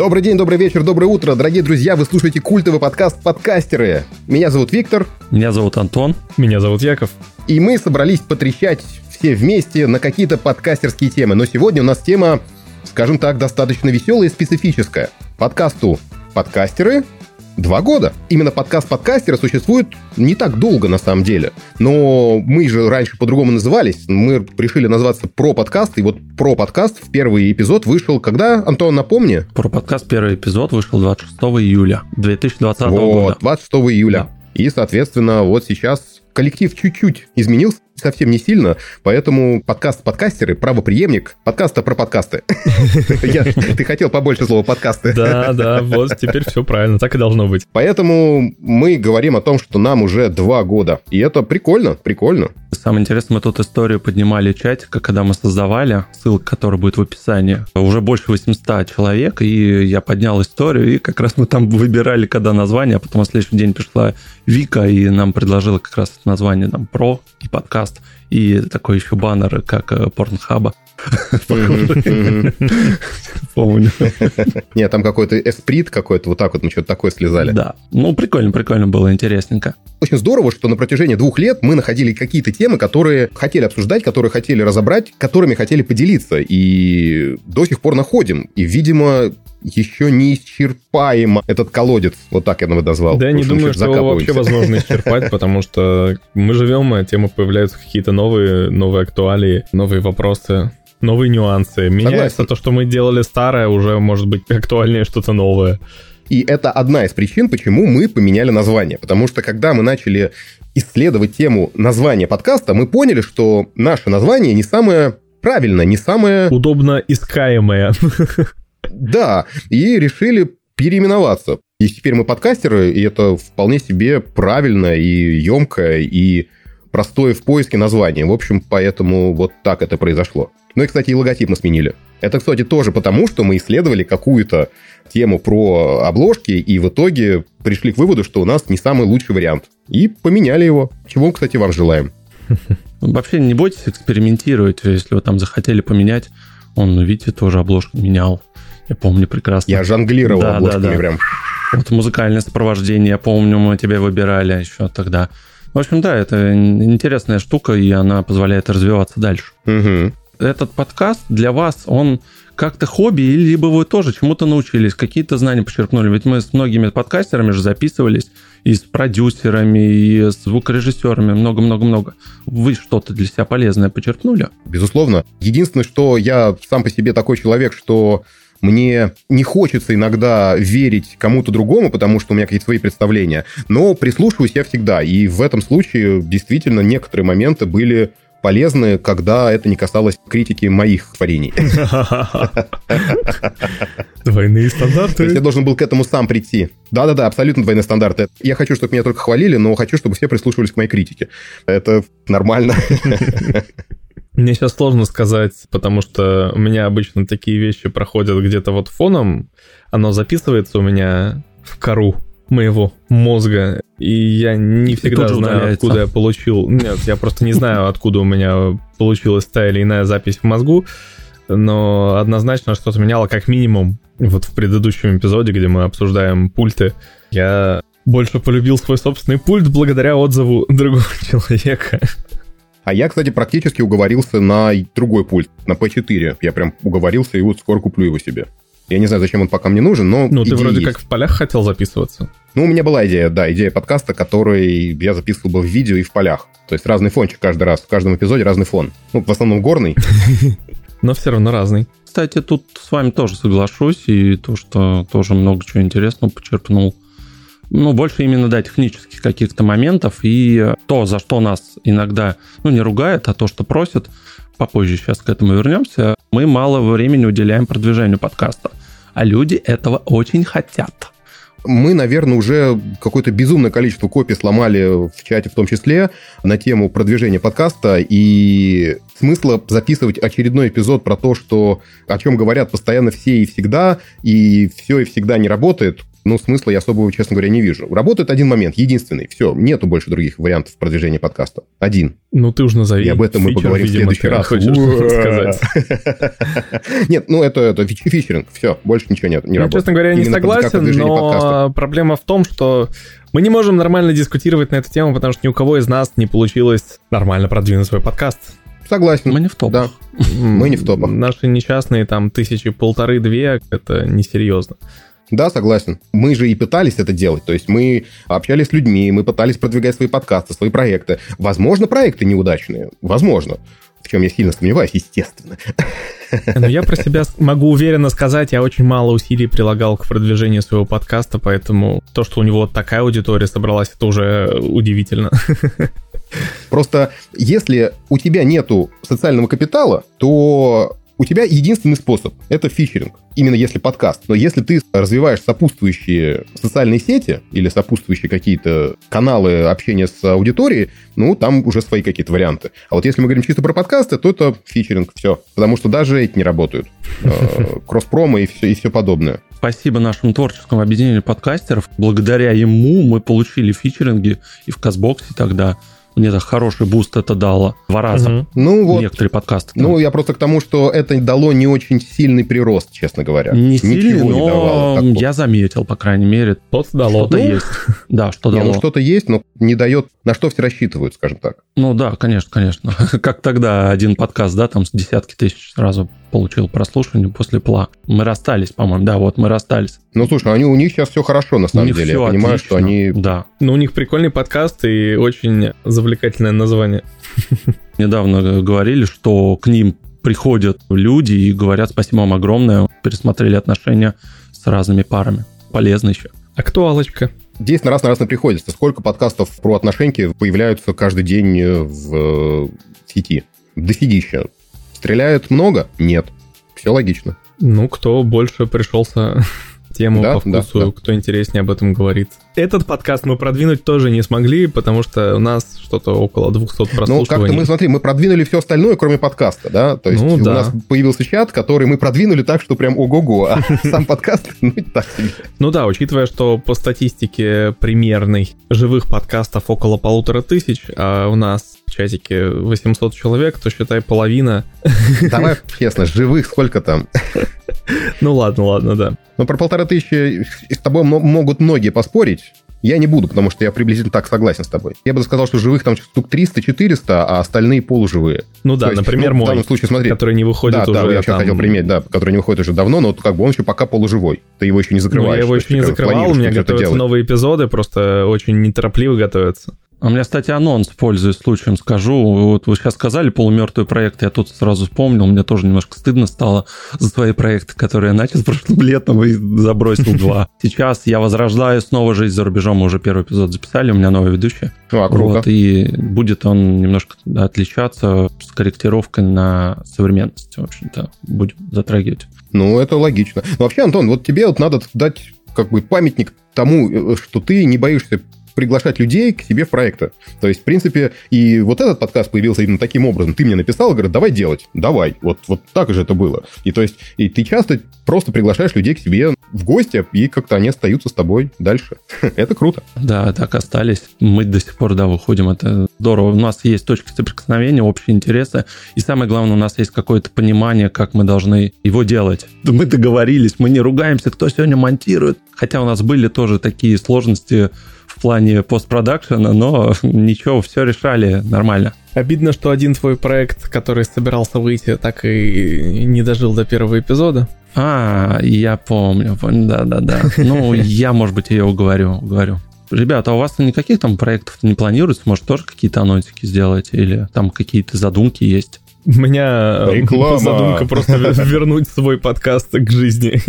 Добрый день, добрый вечер, доброе утро, дорогие друзья, вы слушаете культовый подкаст «Подкастеры». Меня зовут Виктор. Меня зовут Антон. Меня зовут Яков. И мы собрались потрещать все вместе на какие-то подкастерские темы. Но сегодня у нас тема, скажем так, достаточно веселая и специфическая. Подкасту «Подкастеры» Два года. Именно подкаст подкастера существует не так долго, на самом деле. Но мы же раньше по-другому назывались. Мы решили назваться про подкаст. И вот про подкаст в первый эпизод вышел когда, Антон, напомни? Про подкаст первый эпизод вышел 26 июля 2020 вот, года. 26 июля. Да. И, соответственно, вот сейчас коллектив чуть-чуть изменился, совсем не сильно, поэтому подкаст «Подкастеры», правоприемник подкаста про подкасты. Ты хотел побольше слова «подкасты». Да, да, вот теперь все правильно, так и должно быть. Поэтому мы говорим о том, что нам уже два года, и это прикольно, прикольно. Самое интересное, мы тут историю поднимали чатика, когда мы создавали, ссылка, которая будет в описании. Уже больше 800 человек, и я поднял историю, и как раз мы там выбирали, когда название, а потом на следующий день пришла Вика, и нам предложила как раз название там «Про» и подкаст, и такой еще баннер, как э, Порнхаба. Помню. Нет, там какой-то эсприт какой-то, вот так вот мы что-то такое слезали. Да. Ну, прикольно, прикольно было, интересненько. Очень здорово, что на протяжении двух лет мы находили какие-то темы, которые хотели обсуждать, которые хотели разобрать, которыми хотели поделиться. И до сих пор находим. И, видимо, еще не исчерпаем этот колодец. Вот так я его назвал. Да, я не думаю, что его вообще возможно исчерпать, потому что мы живем, а темы появляются какие-то новые, новые актуалии, новые вопросы новые нюансы. Меняется Согласен. то, что мы делали старое, уже может быть актуальнее что-то новое. И это одна из причин, почему мы поменяли название. Потому что когда мы начали исследовать тему названия подкаста, мы поняли, что наше название не самое правильное, не самое... Удобно искаемое. Да, и решили переименоваться. И теперь мы подкастеры, и это вполне себе правильное и емкое, и простое в поиске название. В общем, поэтому вот так это произошло. Ну и, кстати, и логотип мы сменили. Это, кстати, тоже потому, что мы исследовали какую-то тему про обложки, и в итоге пришли к выводу, что у нас не самый лучший вариант. И поменяли его. Чего, кстати, вам желаем. Вообще не бойтесь экспериментировать, если вы там захотели поменять. Он, видите, тоже обложку менял. Я помню прекрасно. Я жонглировал да, обложками да, да. прям. Вот музыкальное сопровождение, я помню, мы тебя выбирали еще тогда. В общем, да, это интересная штука, и она позволяет развиваться дальше. Угу. Этот подкаст для вас, он как-то хобби, либо вы тоже чему-то научились, какие-то знания почерпнули. Ведь мы с многими подкастерами же записывались, и с продюсерами, и с звукорежиссерами, много-много-много. Вы что-то для себя полезное почерпнули? Безусловно. Единственное, что я сам по себе такой человек, что мне не хочется иногда верить кому-то другому, потому что у меня какие-то свои представления, но прислушиваюсь я всегда. И в этом случае действительно некоторые моменты были полезны, когда это не касалось критики моих творений. Двойные стандарты. То есть я должен был к этому сам прийти. Да-да-да, абсолютно двойные стандарты. Я хочу, чтобы меня только хвалили, но хочу, чтобы все прислушивались к моей критике. Это нормально. Мне сейчас сложно сказать, потому что у меня обычно такие вещи проходят где-то вот фоном. Оно записывается у меня в кору моего мозга, и я не всегда знаю, удаляется. откуда я получил. Нет, я просто не знаю, откуда у меня получилась та или иная запись в мозгу, но однозначно что-то меняло как минимум. Вот в предыдущем эпизоде, где мы обсуждаем пульты, я больше полюбил свой собственный пульт благодаря отзыву другого человека. А я, кстати, практически уговорился на другой пульт, на P4. Я прям уговорился, и вот скоро куплю его себе. Я не знаю, зачем он пока мне нужен, но Ну, ты вроде есть. как в полях хотел записываться. Ну, у меня была идея, да, идея подкаста, который я записывал бы в видео и в полях. То есть разный фончик каждый раз, в каждом эпизоде разный фон. Ну, в основном горный. Но все равно разный. Кстати, тут с вами тоже соглашусь, и то, что тоже много чего интересного почерпнул. Ну, больше именно, да, технических каких-то моментов, и то, за что нас иногда, ну, не ругает, а то, что просят, попозже сейчас к этому вернемся, мы мало времени уделяем продвижению подкаста. А люди этого очень хотят. Мы, наверное, уже какое-то безумное количество копий сломали в чате в том числе на тему продвижения подкаста, и смысла записывать очередной эпизод про то, что о чем говорят постоянно все и всегда, и все и всегда не работает, ну, смысла я особого, честно говоря, не вижу. Работает один момент, единственный. Все, нету больше других вариантов продвижения подкаста. Один. Ну, ты уже назови. И об этом мы Фичер, поговорим в видимо, следующий ты раз. хочешь. Нет, ну это, это фич- фичеринг. Все, больше ничего нет, не Ну, честно говоря, я не согласен, но проблема в том, что мы не можем нормально дискутировать на эту тему, потому что ни у кого из нас не получилось нормально продвинуть свой подкаст. Согласен. Мы не в топах. Да. Мы не в топах. Наши несчастные там тысячи полторы-две, это несерьезно. Да, согласен. Мы же и пытались это делать. То есть мы общались с людьми, мы пытались продвигать свои подкасты, свои проекты. Возможно, проекты неудачные. Возможно. В чем я сильно сомневаюсь, естественно. Но я про себя могу уверенно сказать, я очень мало усилий прилагал к продвижению своего подкаста, поэтому то, что у него такая аудитория собралась, это уже удивительно. Просто если у тебя нету социального капитала, то у тебя единственный способ – это фичеринг. Именно если подкаст. Но если ты развиваешь сопутствующие социальные сети или сопутствующие какие-то каналы общения с аудиторией, ну, там уже свои какие-то варианты. А вот если мы говорим чисто про подкасты, то это featuring, все. Потому что даже эти не работают. Э, Кросс-промо и все, и все подобное. Спасибо нашему творческому объединению подкастеров. Благодаря ему мы получили featuring и и в Castbox е тогда. Мне так хороший boost это дало. Два раза. Мгм. Ну вот, Некоторые подкасты. там. ну я просто к тому, что это дало не очень сильный прирост, честно говоря. не сильный, Ничего не давало но такого. я заметил, по крайней мере, Вот дало. что-то Ну, есть. Да, что Не, дало. ну что-то есть, но не дает, на что все рассчитывают, скажем так. Ну да, конечно, конечно. Как тогда один подкаст, да, там с десятки тысяч сразу получил прослушивание после пла. Мы расстались, по-моему, да, вот мы расстались. Ну, слушай, они, у них сейчас все хорошо, на У самом них деле. Я понимаю, отлично. что они... Да. Ну, у них прикольный подкаст и очень завлекательное название. Недавно говорили, что к ним приходят люди и говорят спасибо вам огромное, пересмотрели отношения с разными парами. Полезно еще. Актуалочка. Здесь на раз на раз не приходится. Сколько подкастов про отношеньки появляются каждый день э, в э, сети? Дофигища. Стреляют много? Нет. Все логично. Ну, кто больше пришелся тему Да, по вкусу, да, да. кто интереснее об этом говорит. Этот подкаст мы продвинуть тоже не смогли, потому что у нас что-то около 200 Ну, как-то прослушиваний. мы, смотри, мы продвинули все остальное, кроме подкаста, да? То есть Ну, у да. нас появился чат, который мы продвинули так, что прям ого-го, а сам подкаст, ну, так себе. Ну да, учитывая, что по статистике примерной живых подкастов около полутора тысяч, а у нас чатике 800 человек, то считай половина. Давай честно, живых сколько там? Ну ладно, ладно, да. Ну, про полторы тысячи с тобой мо- могут многие поспорить. Я не буду, потому что я приблизительно так согласен с тобой. Я бы сказал, что живых там штук 300-400, а остальные полуживые. Ну да, То есть, например, ну, В мой, данном случае, смотри. который не выходит да, уже да, я сейчас там- хотел приметь, да, который не выходит уже давно, но вот как бы он еще пока полуживой. Ты его еще не Ну, закрываешь. я его еще не закрывал, у меня готовятся новые эпизоды, просто очень неторопливо готовятся. А у меня, кстати, анонс, пользуясь случаем, скажу. Вот вы сейчас сказали полумертвый проект, я тут сразу вспомнил, мне тоже немножко стыдно стало за свои проекты, которые я начал прошлым летом и забросил два. Сейчас я возрождаю снова жизнь за рубежом, мы уже первый эпизод записали, у меня новый ведущий. А круто. Вот, и будет он немножко отличаться с корректировкой на современность, в общем-то, будем затрагивать. Ну, это логично. Но вообще, Антон, вот тебе вот надо дать как бы памятник тому, э, что ты не боишься приглашать людей к себе в проекты. То есть, в принципе, и вот этот подкаст появился именно таким образом. Ты мне написал, говорит, давай делать. Давай. Вот, вот так же это было. И то есть, и ты часто просто приглашаешь людей к себе в гости, и как-то они остаются с тобой дальше. Это круто. Да, так остались. Мы до сих пор, да, выходим. Это здорово. У нас есть точки соприкосновения, общие интересы. И самое главное, у нас есть какое-то понимание, как мы должны его делать. Мы договорились, мы не ругаемся, кто сегодня монтирует. Хотя у нас были тоже такие сложности в плане постпродакшена, но ничего, все решали нормально. Обидно, что один твой проект, который собирался выйти, так и не дожил до первого эпизода. А, я помню, помню, да-да-да. Ну, я, может быть, ее уговорю, уговорю. Ребята, а у вас никаких там проектов не планируется? Может, тоже какие-то анонсики сделать? Или там какие-то задумки есть? У меня Реклама. задумка просто вернуть свой подкаст к жизни.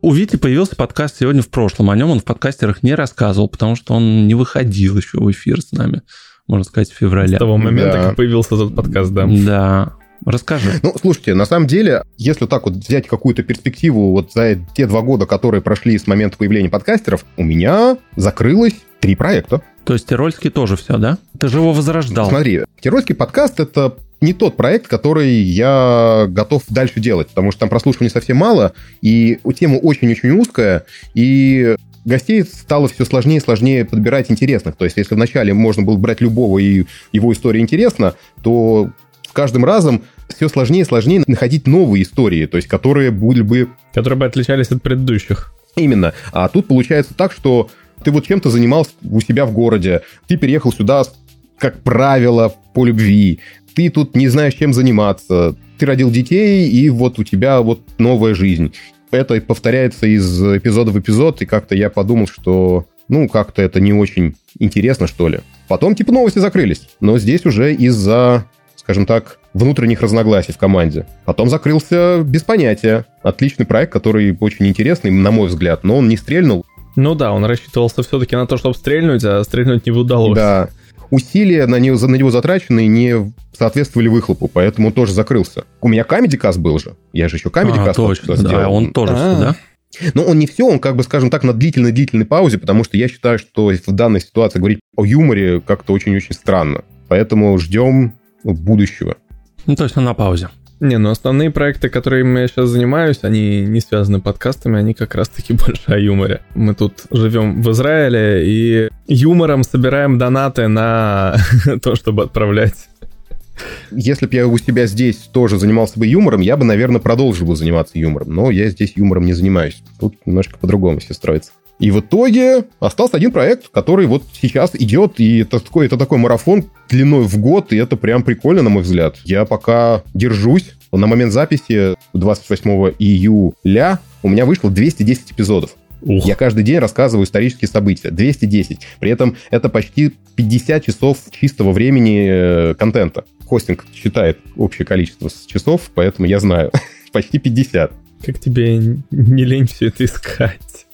У Вити появился подкаст сегодня в прошлом. О нем он в подкастерах не рассказывал, потому что он не выходил еще в эфир с нами, можно сказать, в С феврале. того момента, Да. как появился этот подкаст, да. Да. Расскажи. Ну, слушайте, на самом деле, если так вот взять какую-то перспективу вот за те два года, которые прошли с момента появления подкастеров, у меня закрылось три проекта. То есть Тирольский тоже все, да? Ты же его возрождал. Смотри, Тирольский подкаст — это не тот проект, который я готов дальше делать, потому что там прослушивания совсем мало, и тема очень-очень узкая, и гостей стало все сложнее и сложнее подбирать интересных. То есть, если вначале можно было брать любого, и его история интересна, то с каждым разом все сложнее и сложнее находить новые истории, то есть, которые были бы... Которые бы отличались от предыдущих. Именно. А тут получается так, что ты вот чем-то занимался у себя в городе, ты переехал сюда, как правило, по любви, ты тут не знаешь, чем заниматься, ты родил детей, и вот у тебя вот новая жизнь. Это повторяется из эпизода в эпизод, и как-то я подумал, что ну, как-то это не очень интересно, что ли. Потом, типа, новости закрылись. Но здесь уже из-за, скажем так, внутренних разногласий в команде. Потом закрылся без понятия. Отличный проект, который очень интересный, на мой взгляд, но он не стрельнул. Ну да, он рассчитывался все-таки на то, чтобы стрельнуть, а стрельнуть не удалось. Да. Усилия на него, на него затраченные не соответствовали выхлопу, поэтому он тоже закрылся. У меня Comedy Cast был же. Я же еще Comedy а, Cast точно, да, сделал. он тоже, А-а-а. да? Но он не все, он как бы, скажем так, на длительной-длительной паузе, потому что я считаю, что в данной ситуации говорить о юморе как-то очень-очень странно. Поэтому ждем будущего. Ну, то есть он на паузе. Не, ну основные проекты, которыми я сейчас занимаюсь, они не связаны подкастами, они как раз-таки больше о юморе. Мы тут живем в Израиле и юмором собираем донаты на то, чтобы отправлять если бы я у себя здесь тоже занимался бы юмором, я бы, наверное, продолжил бы заниматься юмором. Но я здесь юмором не занимаюсь. Тут немножко по-другому все строится. И в итоге остался один проект, который вот сейчас идет, и это такой, это такой марафон длиной в год, и это прям прикольно, на мой взгляд. Я пока держусь. На момент записи 28 июля у меня вышло 210 эпизодов. Ух. Я каждый день рассказываю исторические события. 210. При этом это почти 50 часов чистого времени э, контента. Хостинг считает общее количество часов, поэтому я знаю. почти 50. Как тебе не лень все это искать?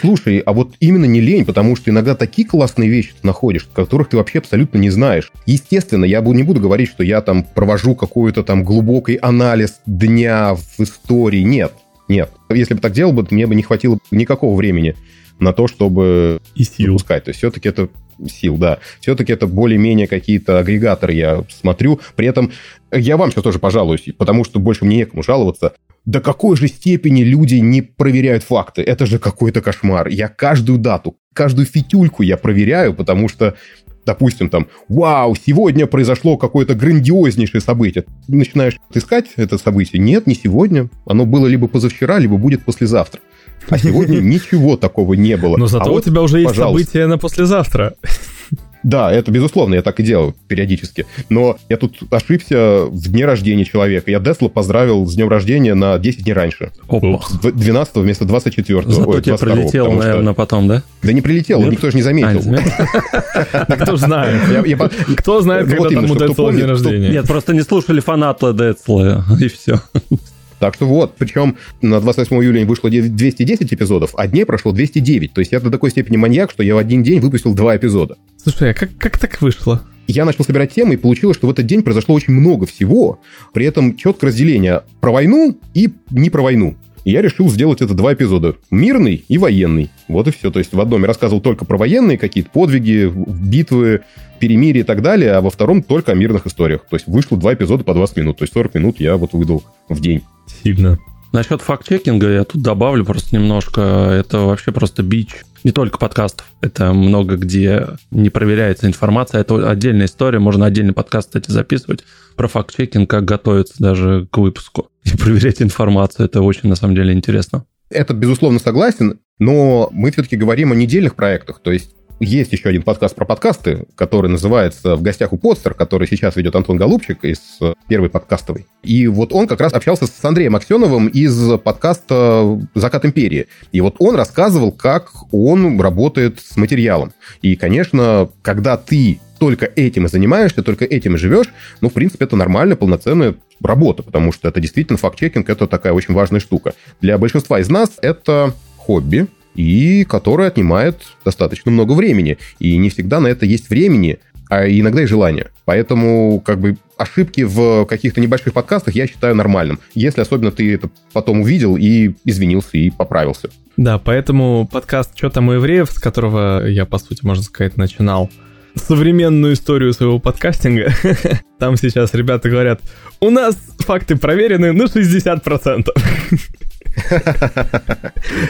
Слушай, а вот именно не лень, потому что иногда такие классные вещи ты находишь, которых ты вообще абсолютно не знаешь. Естественно, я не буду говорить, что я там провожу какой-то там глубокий анализ дня в истории. Нет, нет. Если бы так делал бы, мне бы не хватило никакого времени на то, чтобы и сил. выпускать. То есть все-таки это сил, да. Все-таки это более-менее какие-то агрегаторы я смотрю. При этом я вам сейчас тоже пожалуюсь, потому что больше мне некому жаловаться до какой же степени люди не проверяют факты. Это же какой-то кошмар. Я каждую дату, каждую фитюльку я проверяю, потому что допустим, там, вау, сегодня произошло какое-то грандиознейшее событие. Ты начинаешь искать это событие. Нет, не сегодня. Оно было либо позавчера, либо будет послезавтра. А сегодня ничего такого не было. Но зато а вот, у тебя уже есть событие на послезавтра. Да, это безусловно, я так и делаю периодически. Но я тут ошибся в дне рождения человека. Я Десла поздравил с днем рождения на 10 дней раньше. Опа. 12 вместо 24. Зато Ой, тебе прилетело, наверное, потом, да? Да не прилетело, никто же не заметил. А, кто знает? Кто знает, когда там у Децла день рождения? Нет, просто не слушали фанаты Децла, и все. Так что вот, причем на 28 июля вышло 210 эпизодов, а дней прошло 209. То есть я до такой степени маньяк, что я в один день выпустил два эпизода. Слушай, а как, как так вышло? Я начал собирать темы, и получилось, что в этот день произошло очень много всего. При этом четкое разделение про войну и не про войну. И я решил сделать это два эпизода. Мирный и военный. Вот и все. То есть в одном я рассказывал только про военные какие-то подвиги, битвы, перемирие и так далее, а во втором только о мирных историях. То есть вышло два эпизода по 20 минут. То есть 40 минут я вот выдал в день. Сильно. Насчет факт-чекинга я тут добавлю просто немножко. Это вообще просто бич не только подкастов. Это много где не проверяется информация. Это отдельная история. Можно отдельный подкаст, кстати, записывать про факт-чекинг, как готовиться даже к выпуску и проверять информацию. Это очень, на самом деле, интересно. Это, безусловно, согласен, но мы все-таки говорим о недельных проектах. То есть есть еще один подкаст про подкасты, который называется «В гостях у Подстер», который сейчас ведет Антон Голубчик из э, первой подкастовой. И вот он как раз общался с Андреем Аксеновым из подкаста «Закат империи». И вот он рассказывал, как он работает с материалом. И, конечно, когда ты только этим и занимаешься, только этим и живешь, ну, в принципе, это нормальная, полноценная работа, потому что это действительно факт-чекинг, это такая очень важная штука. Для большинства из нас это хобби, и которая отнимает достаточно много времени. И не всегда на это есть времени, а иногда и желание. Поэтому как бы ошибки в каких-то небольших подкастах я считаю нормальным. Если особенно ты это потом увидел и извинился, и поправился. Да, поэтому подкаст «Что там у евреев», с которого я, по сути, можно сказать, начинал, современную историю своего подкастинга. Там сейчас ребята говорят, у нас факты проверены на 60%.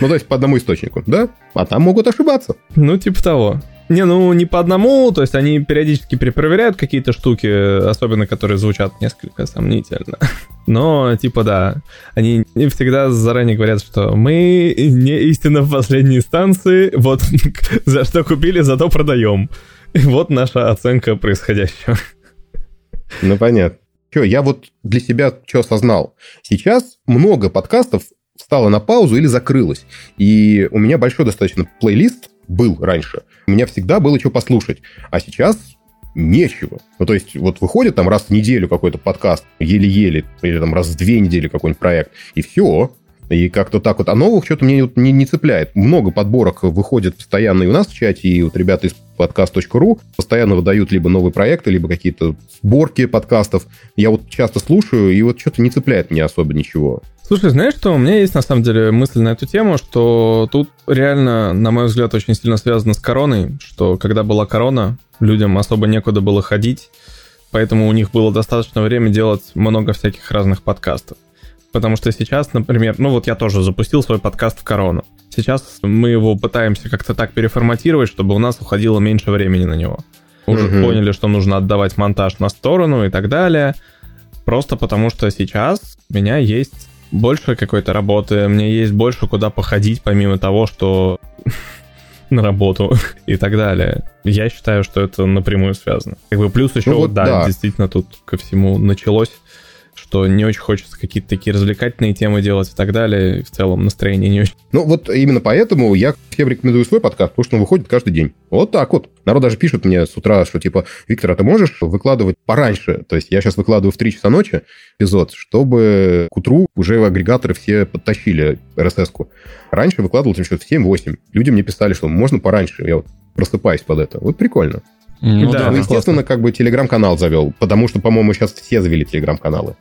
Ну, то есть по одному источнику, да? А там могут ошибаться. Ну, типа того. Не, ну не по одному, то есть они периодически перепроверяют какие-то штуки, особенно которые звучат несколько сомнительно. Но, типа, да, они не всегда заранее говорят, что мы не истина в последней инстанции, вот за что купили, зато продаем. И вот наша оценка происходящего. Ну, понятно. Че, я вот для себя что осознал? Сейчас много подкастов стало на паузу или закрылось. И у меня большой достаточно плейлист был раньше. У меня всегда было что послушать. А сейчас нечего. Ну, то есть, вот выходит там раз в неделю какой-то подкаст, еле-еле, или там раз в две недели какой-нибудь проект, и все. И как-то так вот. А новых что-то мне не, не цепляет. Много подборок выходит постоянно и у нас в чате, и вот ребята из подкаст.ру постоянно выдают либо новые проекты, либо какие-то сборки подкастов. Я вот часто слушаю, и вот что-то не цепляет мне особо ничего. Слушай, знаешь что, у меня есть на самом деле мысль на эту тему, что тут реально, на мой взгляд, очень сильно связано с короной, что когда была корона, людям особо некуда было ходить, поэтому у них было достаточно времени делать много всяких разных подкастов. Потому что сейчас, например, ну вот я тоже запустил свой подкаст в корону. Сейчас мы его пытаемся как-то так переформатировать, чтобы у нас уходило меньше времени на него. Уже угу. поняли, что нужно отдавать монтаж на сторону и так далее. Просто потому что сейчас у меня есть больше какой-то работы, мне есть больше куда походить, помимо того, что на работу и так далее. Я считаю, что это напрямую связано. Как бы плюс еще, ну, вот, да, да, действительно тут ко всему началось что не очень хочется какие-то такие развлекательные темы делать и так далее. В целом настроение не очень. Ну, вот именно поэтому я всем рекомендую свой подкаст, потому что он выходит каждый день. Вот так вот. Народ даже пишет мне с утра, что типа, Виктор, а ты можешь выкладывать пораньше? То есть я сейчас выкладываю в 3 часа ночи эпизод, чтобы к утру уже агрегаторы все подтащили RSS-ку. Раньше выкладывал там что-то в 7-8. Люди мне писали, что можно пораньше. Я вот просыпаюсь под это. Вот прикольно. Ну, да, ну, естественно, классно. как бы телеграм-канал завел, потому что, по-моему, сейчас все завели телеграм-каналы.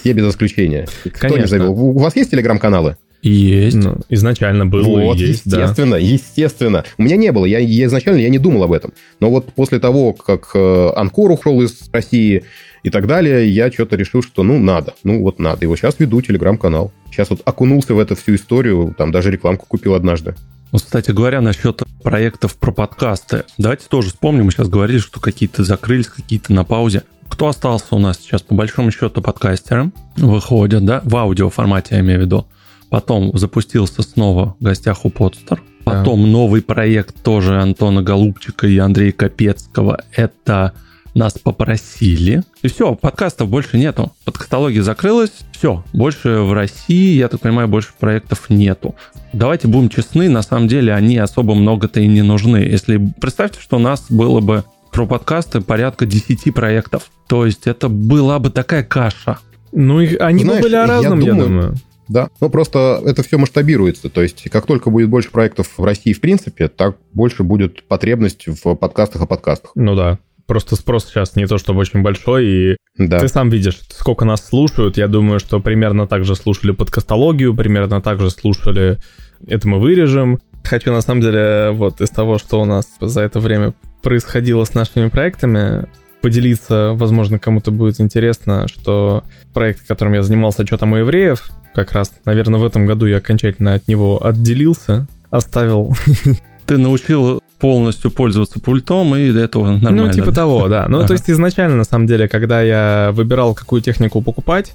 Все без исключения. Кто Конечно. не завел? У вас есть телеграм-каналы? Есть. Ну, изначально было вот, и есть, естественно, да. естественно. У меня не было, я, я изначально я не думал об этом. Но вот после того, как э, Анкор ушел из России и так далее, я что-то решил, что ну надо, ну вот надо. И вот сейчас веду телеграм-канал. Сейчас вот окунулся в эту всю историю, там даже рекламку купил однажды. Вот, кстати говоря, насчет проектов про подкасты. Давайте тоже вспомним. Мы сейчас говорили, что какие-то закрылись, какие-то на паузе. Кто остался у нас сейчас, по большому счету, подкастером? Выходят, да? В аудио формате, я имею в виду. Потом запустился снова в гостях у Подстер. Потом да. новый проект тоже Антона Голубчика и Андрея Капецкого. Это нас попросили. И все, подкастов больше нету. Подкастология закрылась. Все, больше в России, я так понимаю, больше проектов нету. Давайте будем честны, на самом деле они особо много-то и не нужны. Если представьте, что у нас было бы про подкасты порядка 10 проектов. То есть это была бы такая каша. Ну, и они Знаешь, бы были о разном, я думаю. Я думаю. Да, ну просто это все масштабируется. То есть, как только будет больше проектов в России в принципе, так больше будет потребность в подкастах о подкастах. Ну да. Просто спрос сейчас не то чтобы очень большой, и да. ты сам видишь, сколько нас слушают. Я думаю, что примерно так же слушали подкастологию, примерно так же слушали «Это мы вырежем». Хочу, на самом деле, вот из того, что у нас за это время происходило с нашими проектами, поделиться, возможно, кому-то будет интересно, что проект, которым я занимался, там у евреев, как раз, наверное, в этом году я окончательно от него отделился, оставил ты научил полностью пользоваться пультом, и до этого нормально. Ну, типа того, да. Ну, ага. то есть изначально, на самом деле, когда я выбирал, какую технику покупать,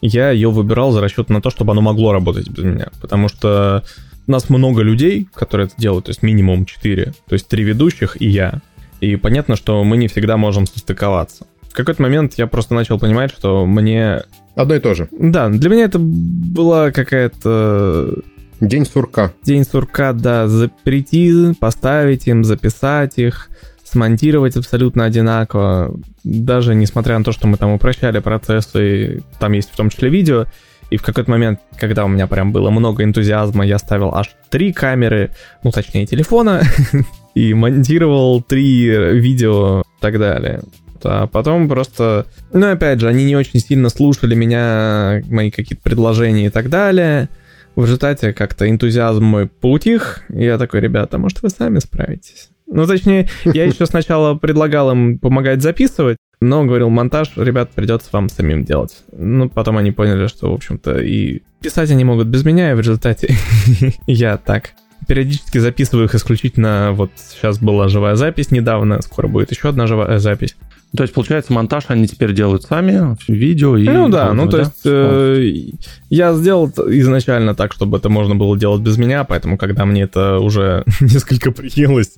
я ее выбирал за расчет на то, чтобы оно могло работать без меня. Потому что у нас много людей, которые это делают, то есть минимум 4, то есть три ведущих и я. И понятно, что мы не всегда можем состыковаться. В какой-то момент я просто начал понимать, что мне... Одно и то же. Да, для меня это была какая-то День сурка. День сурка, да, запрети, поставить им, записать их, смонтировать абсолютно одинаково. Даже несмотря на то, что мы там упрощали процессы, там есть в том числе видео, и в какой-то момент, когда у меня прям было много энтузиазма, я ставил аж три камеры, ну точнее телефона, и монтировал три видео и так далее. А потом просто... Ну, опять же, они не очень сильно слушали меня, мои какие-то предложения и так далее. В результате как-то энтузиазм мой поутих, и я такой, ребята, может, вы сами справитесь? Ну, точнее, я еще сначала предлагал им помогать записывать, но говорил, монтаж, ребят, придется вам самим делать. Ну, потом они поняли, что, в общем-то, и писать они могут без меня, и в результате я так периодически записываю их исключительно, вот сейчас была живая запись недавно, скоро будет еще одна живая запись. То есть, получается, монтаж они теперь делают сами, видео и... Ну да, ну то да? есть э, я сделал изначально так, чтобы это можно было делать без меня, поэтому когда мне это уже несколько приелось,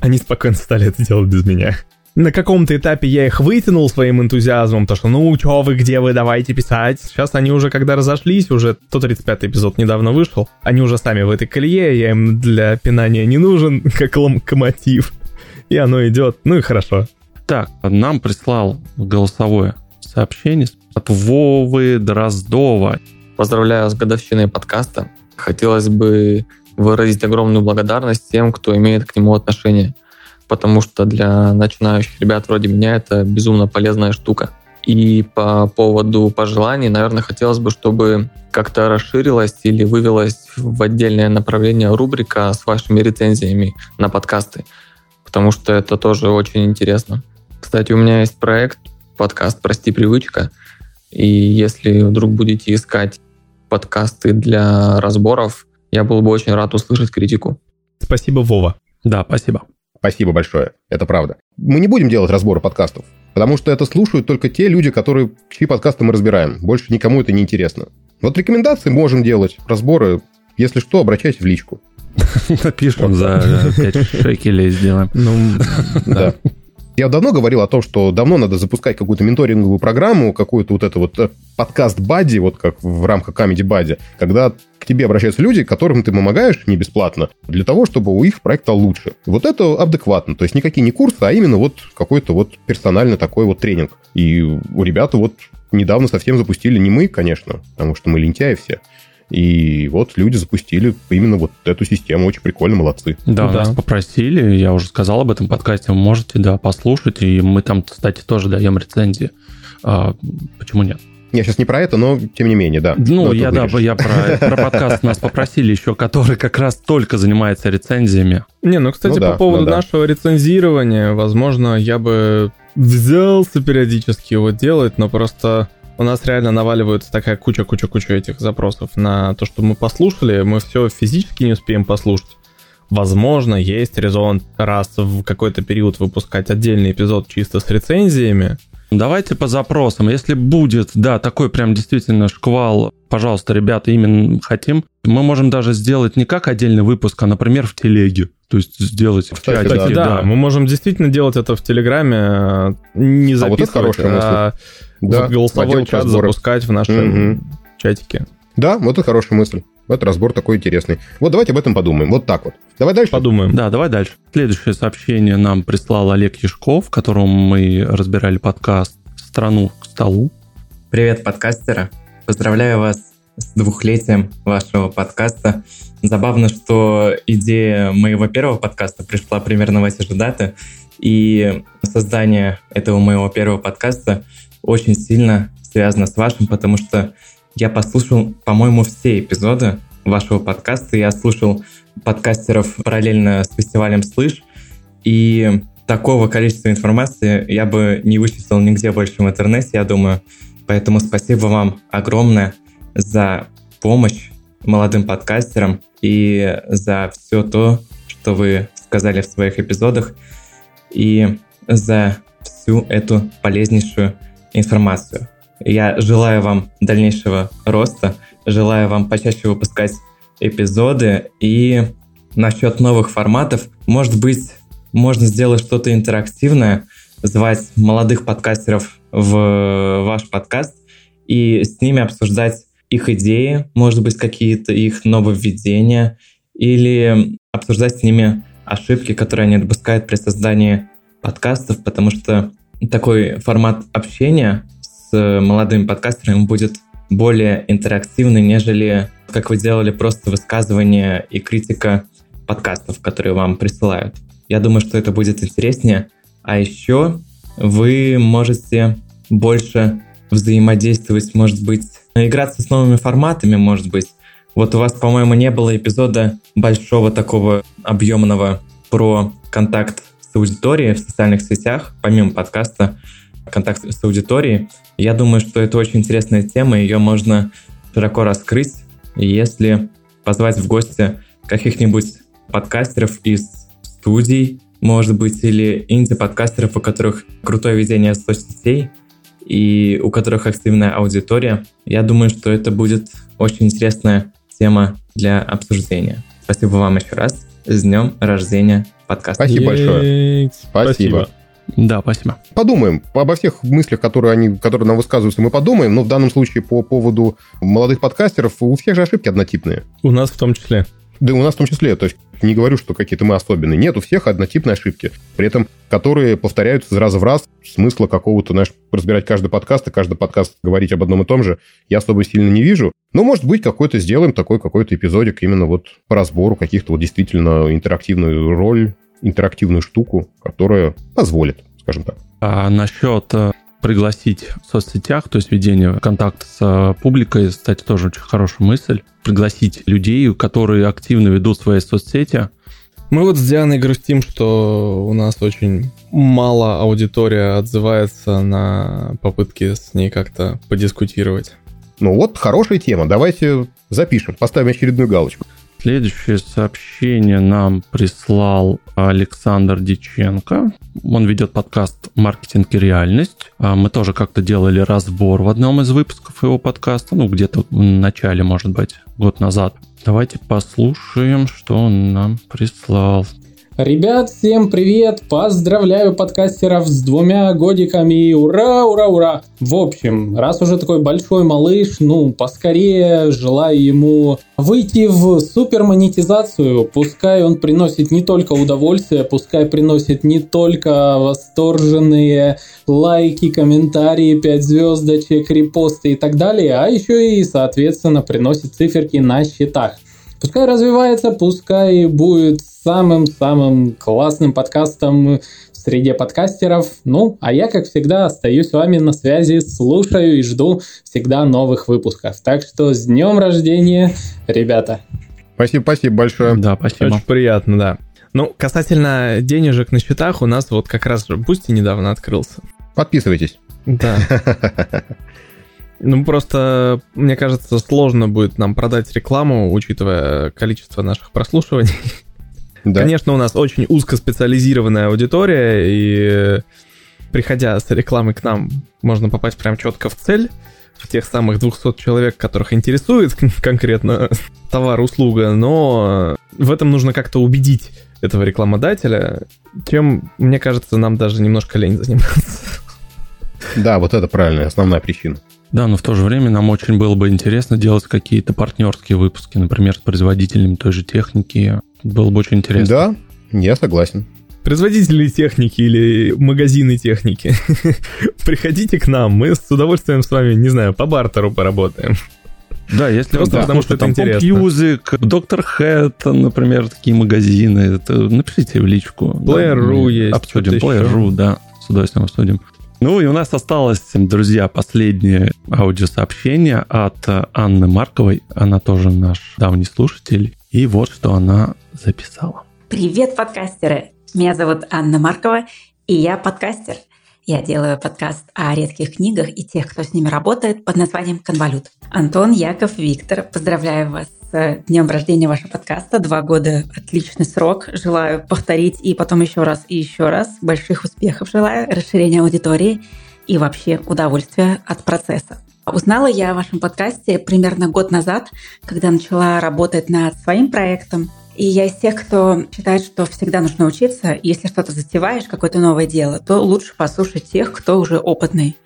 они спокойно стали это делать без меня. На каком-то этапе я их вытянул своим энтузиазмом, то что ну чё вы, где вы, давайте писать. Сейчас они уже, когда разошлись, уже 135 эпизод недавно вышел, они уже сами в этой колее, я им для пинания не нужен, как локомотив. И оно идет, ну и хорошо. Так, нам прислал голосовое сообщение от Вовы Дроздова. Поздравляю с годовщиной подкаста. Хотелось бы выразить огромную благодарность тем, кто имеет к нему отношение, потому что для начинающих ребят вроде меня это безумно полезная штука. И по поводу пожеланий, наверное, хотелось бы, чтобы как-то расширилась или вывелась в отдельное направление рубрика с вашими рецензиями на подкасты, потому что это тоже очень интересно. Кстати, у меня есть проект, подкаст «Прости, привычка». И если вдруг будете искать подкасты для разборов, я был бы очень рад услышать критику. Спасибо, Вова. Да, спасибо. Спасибо большое, это правда. Мы не будем делать разборы подкастов, потому что это слушают только те люди, которые, чьи подкасты мы разбираем. Больше никому это не интересно. Вот рекомендации можем делать, разборы. Если что, обращайтесь в личку. Напишем за 5 шекелей сделаем. Ну, да. Я давно говорил о том, что давно надо запускать какую-то менторинговую программу, какую-то вот это вот э, подкаст Бади, вот как в рамках Comedy Бади, когда к тебе обращаются люди, которым ты помогаешь не бесплатно, для того, чтобы у их проект стал лучше. Вот это адекватно. То есть никакие не курсы, а именно вот какой-то вот персональный такой вот тренинг. И у ребят вот недавно совсем запустили, не мы, конечно, потому что мы лентяи все, и вот люди запустили именно вот эту систему. Очень прикольно, молодцы. Да, да. нас попросили, я уже сказал об этом подкасте, вы можете, да, послушать. И мы там, кстати, тоже даем рецензии. А, почему нет? Я сейчас не про это, но тем не менее, да. Ну, я, да, я про, про подкаст нас попросили еще, который как раз только занимается рецензиями. Не, ну, кстати, ну, да, по поводу ну, да. нашего рецензирования, возможно, я бы взялся периодически его делать, но просто у нас реально наваливается такая куча-куча-куча этих запросов на то, что мы послушали, мы все физически не успеем послушать. Возможно, есть резон раз в какой-то период выпускать отдельный эпизод чисто с рецензиями. Давайте по запросам. Если будет, да, такой прям действительно шквал, пожалуйста, ребята, именно хотим, мы можем даже сделать не как отдельный выпуск, а, например, в телеге. То есть сделать в чате. Да, да, да, мы можем действительно делать это в Телеграме, не записывать, а, вот а да, голосовой чат разборы. запускать в нашем угу. чатике. Да, вот это хорошая мысль. Вот разбор такой интересный. Вот давайте об этом подумаем. Вот так вот. Давай дальше. Подумаем. Да, давай дальше. Следующее сообщение нам прислал Олег Яшков, которому мы разбирали подкаст «Страну к столу». Привет, подкастеры. Поздравляю вас с двухлетием вашего подкаста. Забавно, что идея моего первого подкаста пришла примерно в эти же даты, и создание этого моего первого подкаста очень сильно связано с вашим, потому что я послушал, по-моему, все эпизоды вашего подкаста. Я слушал подкастеров параллельно с фестивалем «Слышь», и такого количества информации я бы не вычислил нигде больше в интернете, я думаю. Поэтому спасибо вам огромное за помощь молодым подкастерам и за все то, что вы сказали в своих эпизодах, и за всю эту полезнейшую информацию. Я желаю вам дальнейшего роста, желаю вам почаще выпускать эпизоды и насчет новых форматов, может быть, можно сделать что-то интерактивное, звать молодых подкастеров в ваш подкаст и с ними обсуждать их идеи, может быть, какие-то их нововведения, или обсуждать с ними ошибки, которые они допускают при создании подкастов, потому что такой формат общения с молодыми подкастерами будет более интерактивный, нежели как вы делали просто высказывание и критика подкастов, которые вам присылают. Я думаю, что это будет интереснее. А еще вы можете больше взаимодействовать, может быть, играться с новыми форматами, может быть. Вот у вас, по-моему, не было эпизода большого такого объемного про контакт с аудиторией в социальных сетях, помимо подкаста, контакт с аудиторией. Я думаю, что это очень интересная тема, ее можно широко раскрыть, если позвать в гости каких-нибудь подкастеров из студий, может быть, или инди-подкастеров, у которых крутое ведение соцсетей и у которых активная аудитория. Я думаю, что это будет очень интересная тема для обсуждения. Спасибо вам еще раз. С днем рождения подкаста. Спасибо большое. Спасибо. Да, спасибо. Подумаем. Обо всех мыслях, которые, они, которые нам высказываются, мы подумаем. Но в данном случае по поводу молодых подкастеров у всех же ошибки однотипные. У нас в том числе. Да у нас в том числе. То есть не говорю, что какие-то мы особенные. Нет, у всех однотипные ошибки. При этом, которые повторяются из раза в раз. Смысла какого-то, знаешь, разбирать каждый подкаст и каждый подкаст говорить об одном и том же, я особо сильно не вижу. Но, может быть, какой-то сделаем такой какой-то эпизодик именно вот по разбору каких-то вот действительно интерактивную роль, интерактивную штуку, которая позволит, скажем так. А насчет э, пригласить в соцсетях, то есть ведение контакта с э, публикой, кстати, тоже очень хорошая мысль. Пригласить людей, которые активно ведут свои соцсети. Мы вот с Дианой грустим, что у нас очень мало аудитория отзывается на попытки с ней как-то подискутировать. Ну вот, хорошая тема. Давайте запишем, поставим очередную галочку. Следующее сообщение нам прислал Александр Диченко. Он ведет подкаст «Маркетинг и реальность». А мы тоже как-то делали разбор в одном из выпусков его подкаста, ну, где-то в начале, может быть, год назад. Давайте послушаем, что он нам прислал. Ребят, всем привет! Поздравляю подкастеров с двумя годиками! Ура, ура, ура! В общем, раз уже такой большой малыш, ну, поскорее желаю ему выйти в супер монетизацию. Пускай он приносит не только удовольствие, пускай приносит не только восторженные лайки, комментарии, 5 звездочек, репосты и так далее, а еще и, соответственно, приносит циферки на счетах. Пускай развивается, пускай будет самым-самым классным подкастом в среде подкастеров. Ну, а я, как всегда, остаюсь с вами на связи, слушаю и жду всегда новых выпусков. Так что с днем рождения, ребята! Спасибо, спасибо большое. Да, спасибо. Очень приятно, да. Ну, касательно денежек на счетах, у нас вот как раз Бусти недавно открылся. Подписывайтесь. Да. Ну, просто, мне кажется, сложно будет нам продать рекламу, учитывая количество наших прослушиваний. Да. Конечно, у нас очень узкоспециализированная аудитория, и приходя с рекламы к нам, можно попасть прям четко в цель, в тех самых 200 человек, которых интересует конкретно товар, услуга, но в этом нужно как-то убедить этого рекламодателя, чем, мне кажется, нам даже немножко лень заниматься. Да, вот это правильная основная причина. Да, но в то же время нам очень было бы интересно делать какие-то партнерские выпуски, например, с производителями той же техники. Было бы очень интересно. Да, я согласен. Производители техники или магазины техники, приходите к нам, мы с удовольствием с вами, не знаю, по бартеру поработаем. Да, если Просто да, потому что это интересно. Music, Доктор Хэт, например, такие магазины, это напишите в личку. Player.ru да, есть. Обсудим. Player.ru, да, с удовольствием обсудим. Ну и у нас осталось, друзья, последнее аудиосообщение от Анны Марковой. Она тоже наш давний слушатель. И вот что она записала. Привет, подкастеры! Меня зовут Анна Маркова, и я подкастер. Я делаю подкаст о редких книгах и тех, кто с ними работает, под названием «Конвалют». Антон, Яков, Виктор, поздравляю вас днем рождения вашего подкаста. Два года – отличный срок. Желаю повторить и потом еще раз и еще раз. Больших успехов желаю, расширения аудитории и вообще удовольствия от процесса. Узнала я о вашем подкасте примерно год назад, когда начала работать над своим проектом. И я из тех, кто считает, что всегда нужно учиться. Если что-то затеваешь, какое-то новое дело, то лучше послушать тех, кто уже опытный.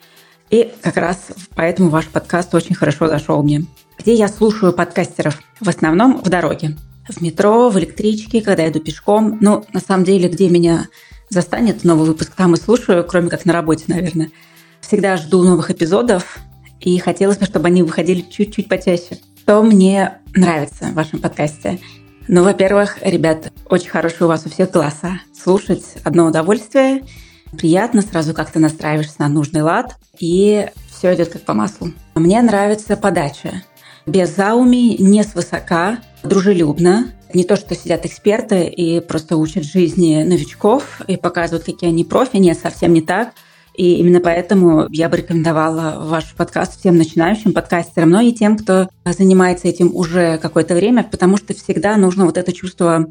И как раз поэтому ваш подкаст очень хорошо зашел мне. Где я слушаю подкастеров? В основном в дороге. В метро, в электричке, когда иду пешком. Ну, на самом деле, где меня застанет новый выпуск, там и слушаю, кроме как на работе, наверное. Всегда жду новых эпизодов, и хотелось бы, чтобы они выходили чуть-чуть почаще. Что мне нравится в вашем подкасте? Ну, во-первых, ребят, очень хорошие у вас у всех голоса. Слушать одно удовольствие. Приятно, сразу как-то настраиваешься на нужный лад, и все идет как по маслу. Мне нравится подача без зауми, не свысока, дружелюбно. не то, что сидят эксперты и просто учат жизни новичков и показывают, какие они профи. Нет, совсем не так. И именно поэтому я бы рекомендовала ваш подкаст всем начинающим подкастерам, но и тем, кто занимается этим уже какое-то время, потому что всегда нужно вот это чувство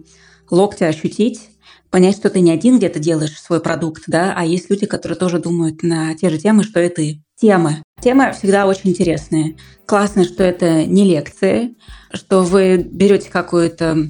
локтя ощутить, понять, что ты не один где-то делаешь свой продукт, да, а есть люди, которые тоже думают на те же темы, что и ты. Темы. Темы всегда очень интересные. Классно, что это не лекции, что вы берете какую-то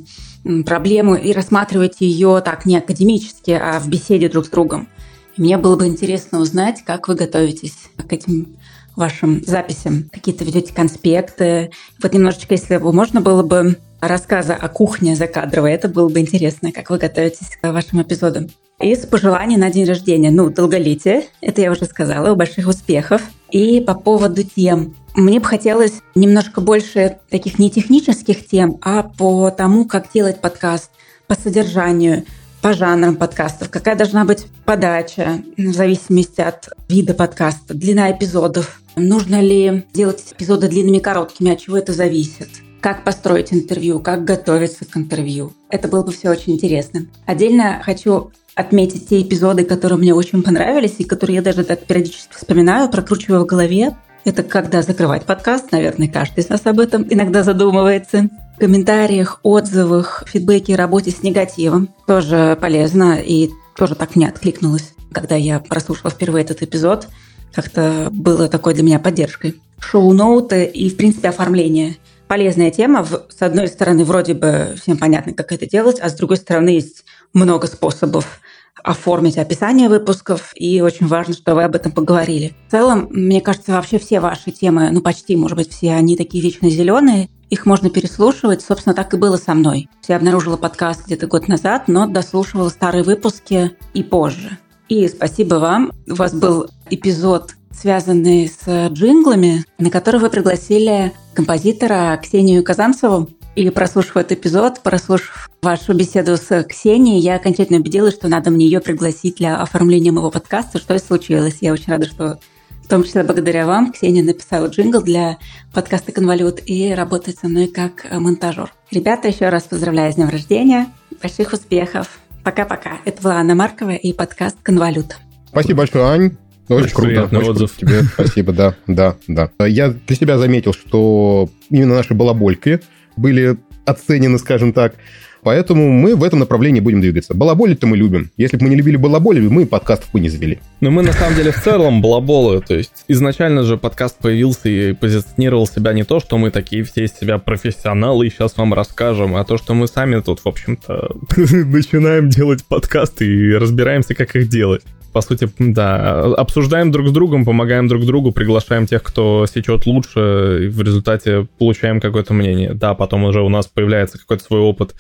проблему и рассматриваете ее так не академически, а в беседе друг с другом. Мне было бы интересно узнать, как вы готовитесь к этим вашим записям. Какие-то ведете конспекты. Вот немножечко, если бы можно было бы рассказа о кухне закадровой, это было бы интересно, как вы готовитесь к вашим эпизодам. Из пожеланий на день рождения, ну, долголетие, это я уже сказала, больших успехов. И по поводу тем. Мне бы хотелось немножко больше таких не технических тем, а по тому, как делать подкаст, по содержанию, по жанрам подкастов, какая должна быть подача в зависимости от вида подкаста, длина эпизодов, нужно ли делать эпизоды длинными, короткими, от чего это зависит, как построить интервью, как готовиться к интервью. Это было бы все очень интересно. Отдельно хочу отметить те эпизоды, которые мне очень понравились и которые я даже так периодически вспоминаю, прокручиваю в голове. Это когда закрывать подкаст, наверное, каждый из нас об этом иногда задумывается комментариях, отзывах, фидбэке, работе с негативом. Тоже полезно и тоже так мне откликнулось, когда я прослушала впервые этот эпизод. Как-то было такой для меня поддержкой. Шоу-ноуты и, в принципе, оформление. Полезная тема. С одной стороны, вроде бы всем понятно, как это делать, а с другой стороны, есть много способов оформить описание выпусков, и очень важно, что вы об этом поговорили. В целом, мне кажется, вообще все ваши темы, ну почти, может быть, все они такие вечно зеленые, их можно переслушивать. Собственно, так и было со мной. Я обнаружила подкаст где-то год назад, но дослушивала старые выпуски и позже. И спасибо вам. У вас был эпизод, связанный с джинглами, на который вы пригласили композитора Ксению Казанцеву. И прослушав этот эпизод, прослушав вашу беседу с Ксенией, я окончательно убедилась, что надо мне ее пригласить для оформления моего подкаста, что и случилось. Я очень рада, что в том числе благодаря вам Ксения написала джингл для подкаста «Конвалют» и работает со мной как монтажер. Ребята, еще раз поздравляю с днем рождения. Больших успехов. Пока-пока. Это была Анна Маркова и подкаст «Конвалют». Спасибо большое, Ань. Очень, очень круто. Очень отзыв. Круто тебе спасибо, да, да, да. Я для себя заметил, что именно наши балабольки были оценены, скажем так. Поэтому мы в этом направлении будем двигаться. Балаболить-то мы любим. Если бы мы не любили балаболить, мы подкастов бы не завели. Но мы на самом деле в целом балаболы. То есть изначально же подкаст появился и позиционировал себя не то, что мы такие все из себя профессионалы и сейчас вам расскажем, а то, что мы сами тут, в общем-то, начинаем делать подкасты и разбираемся, как их делать по сути, да, обсуждаем друг с другом, помогаем друг другу, приглашаем тех, кто сечет лучше, и в результате получаем какое-то мнение. Да, потом уже у нас появляется какой-то свой опыт,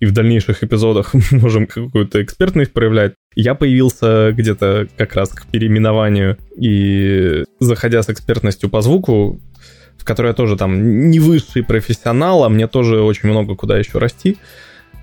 и в дальнейших эпизодах можем какую-то экспертность проявлять. Я появился где-то как раз к переименованию, и заходя с экспертностью по звуку, в которой я тоже там не высший профессионал, а мне тоже очень много куда еще расти.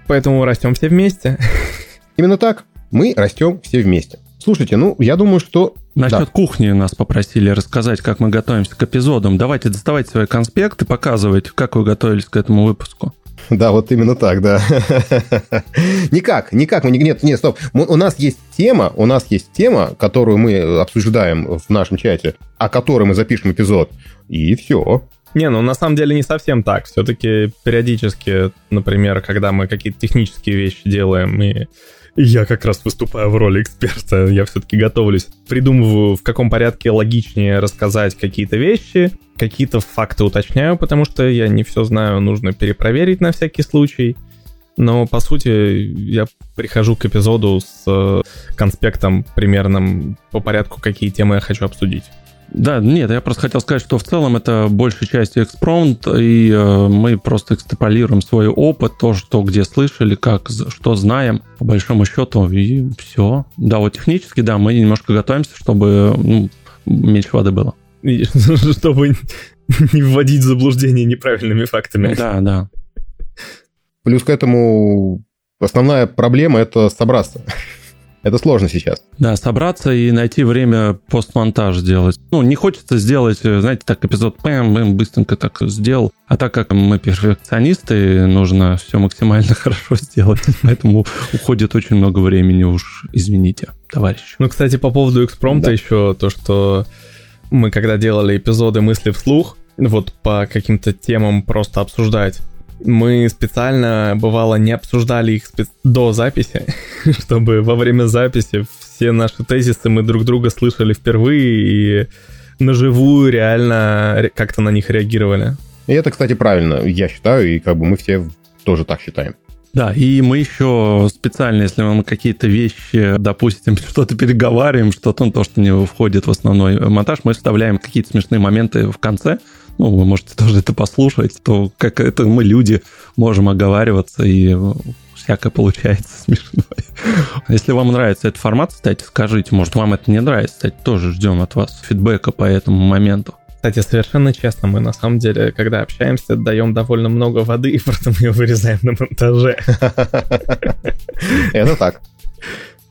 Поэтому растем все вместе. Именно так. Мы растем все вместе. Слушайте, ну, я думаю, что... Насчет да. кухни нас попросили рассказать, как мы готовимся к эпизодам. Давайте доставайте свои конспекты, показывайте, как вы готовились к этому выпуску. Да, вот именно так, да. никак, никак. Мы, нет, нет, стоп. у нас есть тема, у нас есть тема, которую мы обсуждаем в нашем чате, о которой мы запишем эпизод, и все. Не, ну на самом деле не совсем так. Все-таки периодически, например, когда мы какие-то технические вещи делаем и я как раз выступаю в роли эксперта, я все-таки готовлюсь. Придумываю, в каком порядке логичнее рассказать какие-то вещи, какие-то факты уточняю, потому что я не все знаю, нужно перепроверить на всякий случай. Но, по сути, я прихожу к эпизоду с э, конспектом примерным по порядку, какие темы я хочу обсудить. Да, нет, я просто хотел сказать, что в целом это большей частью экспромт, и э, мы просто экстраполируем свой опыт, то, что где слышали, как, что знаем, по большому счету, и все. Да, вот технически, да, мы немножко готовимся, чтобы ну, меньше воды было. Чтобы не вводить в заблуждение неправильными фактами. Да, да. Плюс к этому основная проблема – это собраться. Это сложно сейчас. Да, собраться и найти время постмонтаж сделать. Ну, не хочется сделать, знаете, так эпизод пэм, бэм, быстренько так сделал. А так как мы перфекционисты, нужно все максимально хорошо сделать. Поэтому уходит очень много времени уж, извините, товарищ. Ну, кстати, по поводу экспромта да. еще то, что мы когда делали эпизоды мысли вслух, вот по каким-то темам просто обсуждать, мы специально, бывало, не обсуждали их спе- до записи, чтобы во время записи все наши тезисы мы друг друга слышали впервые и наживую реально как-то на них реагировали. И это, кстати, правильно, я считаю, и как бы мы все тоже так считаем. Да, и мы еще специально, если мы какие-то вещи, допустим, что-то переговариваем, что-то, ну, то, что не входит в основной монтаж, мы вставляем какие-то смешные моменты в конце, ну, вы можете тоже это послушать, то как это мы люди можем оговариваться и всякое получается смешное. Если вам нравится этот формат, кстати, скажите, может, вам это не нравится, кстати, тоже ждем от вас фидбэка по этому моменту. Кстати, совершенно честно, мы на самом деле, когда общаемся, даем довольно много воды, и потом ее вырезаем на монтаже. Это так.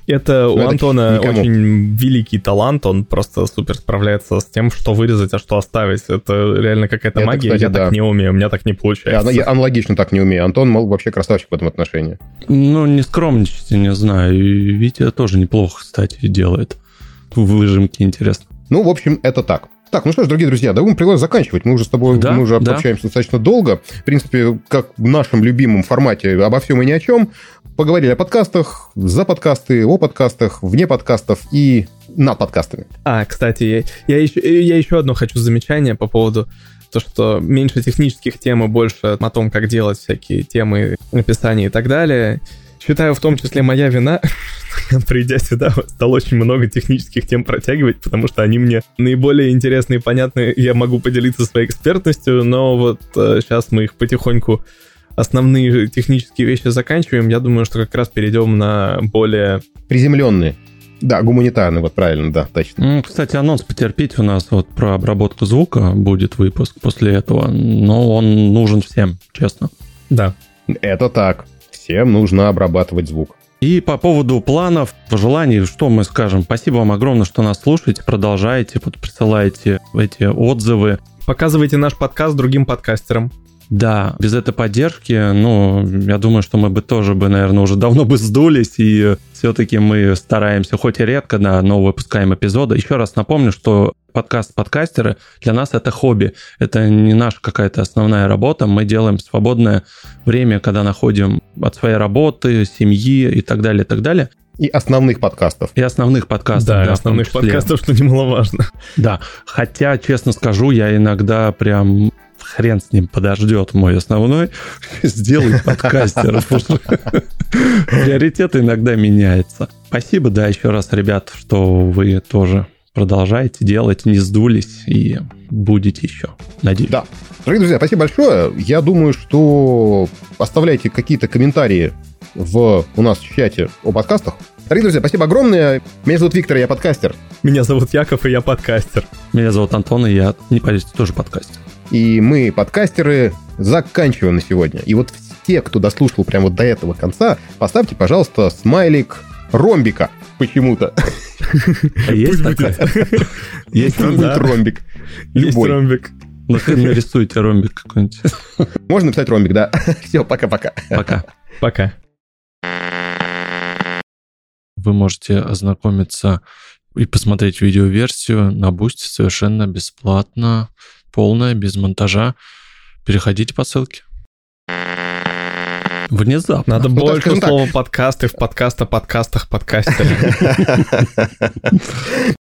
Это у Антона никому. очень великий талант, он просто супер справляется с тем, что вырезать, а что оставить. Это реально какая-то это, магия, кстати, я да. так не умею, у меня так не получается. Я, я аналогично так не умею. Антон мол, вообще красавчик в этом отношении. Ну, не скромничайте, не знаю. И Витя тоже неплохо, кстати, делает. Выжимки интересно. Ну, в общем, это так. Так, ну что ж, дорогие друзья, да будем предлагаю заканчивать. Мы уже с тобой да, мы уже да. общаемся достаточно долго. В принципе, как в нашем любимом формате обо всем и ни о чем. Поговорили о подкастах, за подкасты, о подкастах, вне подкастов и над подкастами. А, кстати, я, я, еще, я еще одно хочу замечание по поводу то, что меньше технических тем и больше о том, как делать всякие темы, написания и так далее считаю, в том числе моя вина, придя сюда, стал очень много технических тем протягивать, потому что они мне наиболее интересные и понятные, я могу поделиться своей экспертностью, но вот э, сейчас мы их потихоньку основные технические вещи заканчиваем, я думаю, что как раз перейдем на более... Приземленные. Да, гуманитарный, вот правильно, да, точно. Кстати, анонс потерпеть у нас вот про обработку звука будет выпуск после этого, но он нужен всем, честно. Да. Это так всем нужно обрабатывать звук. И по поводу планов, пожеланий, что мы скажем? Спасибо вам огромное, что нас слушаете, продолжаете, присылаете эти отзывы. Показывайте наш подкаст другим подкастерам. Да, без этой поддержки, ну, я думаю, что мы бы тоже бы, наверное, уже давно бы сдулись, и все-таки мы стараемся, хоть и редко, да, но выпускаем эпизоды. Еще раз напомню, что подкаст подкастеры для нас это хобби, это не наша какая-то основная работа, мы делаем свободное время, когда находим от своей работы, семьи и так далее, и так далее. И основных подкастов. И основных подкастов. Да, да основных подкастов, что немаловажно. Да, хотя, честно скажу, я иногда прям хрен с ним подождет мой основной, сделай подкастер. Приоритеты иногда меняются. Спасибо, да, еще раз, ребят, что вы тоже продолжаете делать, не сдулись и будете еще, надеюсь. Да. Дорогие друзья, спасибо большое. Я думаю, что оставляйте какие-то комментарии в у нас в чате о подкастах. Дорогие друзья, спасибо огромное. Меня зовут Виктор, я подкастер. Меня зовут Яков, и я подкастер. Меня зовут Антон, и я, не поверите, тоже подкастер. И мы, подкастеры, заканчиваем на сегодня. И вот те, кто дослушал прямо вот до этого конца, поставьте, пожалуйста, смайлик ромбика почему-то. Есть такая? Есть ромбик. Есть ромбик. Ну, нарисуйте ромбик какой-нибудь. Можно написать ромбик, да. Все, пока-пока. Пока. Пока. Вы можете ознакомиться и посмотреть видеоверсию на Boosty совершенно бесплатно полная, без монтажа. Переходите по ссылке. Внезапно. Надо ну, больше слова подкасты в подкаста, подкастах, подкастере.